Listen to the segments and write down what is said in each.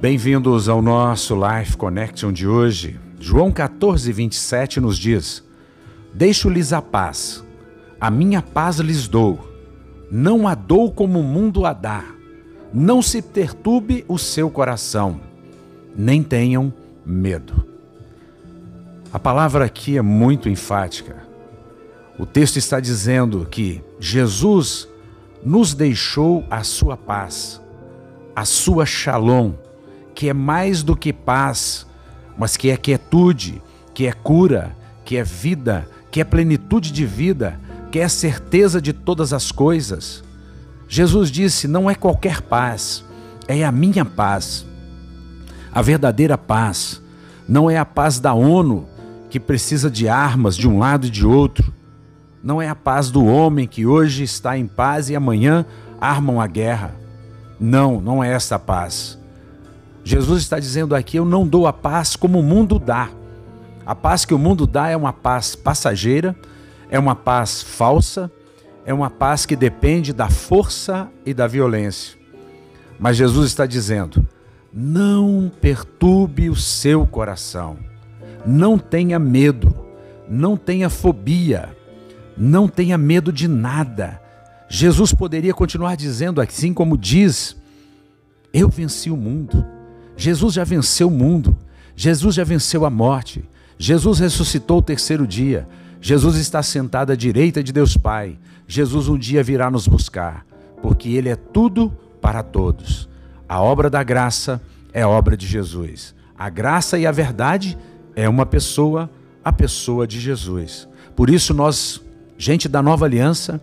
Bem-vindos ao nosso Life Connection de hoje. João 14, 27 nos diz: Deixo-lhes a paz, a minha paz lhes dou. Não a dou como o mundo a dá. Não se perturbe o seu coração, nem tenham medo. A palavra aqui é muito enfática. O texto está dizendo que Jesus nos deixou a sua paz, a sua shalom que é mais do que paz, mas que é quietude, que é cura, que é vida, que é plenitude de vida, que é certeza de todas as coisas. Jesus disse: não é qualquer paz, é a minha paz. A verdadeira paz não é a paz da ONU, que precisa de armas de um lado e de outro. Não é a paz do homem que hoje está em paz e amanhã armam a guerra. Não, não é essa a paz. Jesus está dizendo aqui: Eu não dou a paz como o mundo dá. A paz que o mundo dá é uma paz passageira, é uma paz falsa, é uma paz que depende da força e da violência. Mas Jesus está dizendo: não perturbe o seu coração, não tenha medo, não tenha fobia, não tenha medo de nada. Jesus poderia continuar dizendo assim como diz: Eu venci o mundo. Jesus já venceu o mundo, Jesus já venceu a morte, Jesus ressuscitou o terceiro dia, Jesus está sentado à direita de Deus Pai, Jesus um dia virá nos buscar, porque Ele é tudo para todos. A obra da graça é obra de Jesus. A graça e a verdade é uma pessoa, a pessoa de Jesus. Por isso, nós, gente da nova aliança,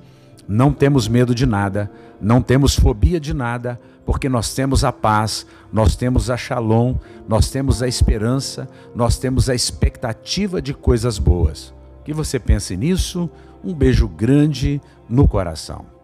não temos medo de nada, não temos fobia de nada, porque nós temos a paz, nós temos a shalom, nós temos a esperança, nós temos a expectativa de coisas boas. Que você pense nisso. Um beijo grande no coração.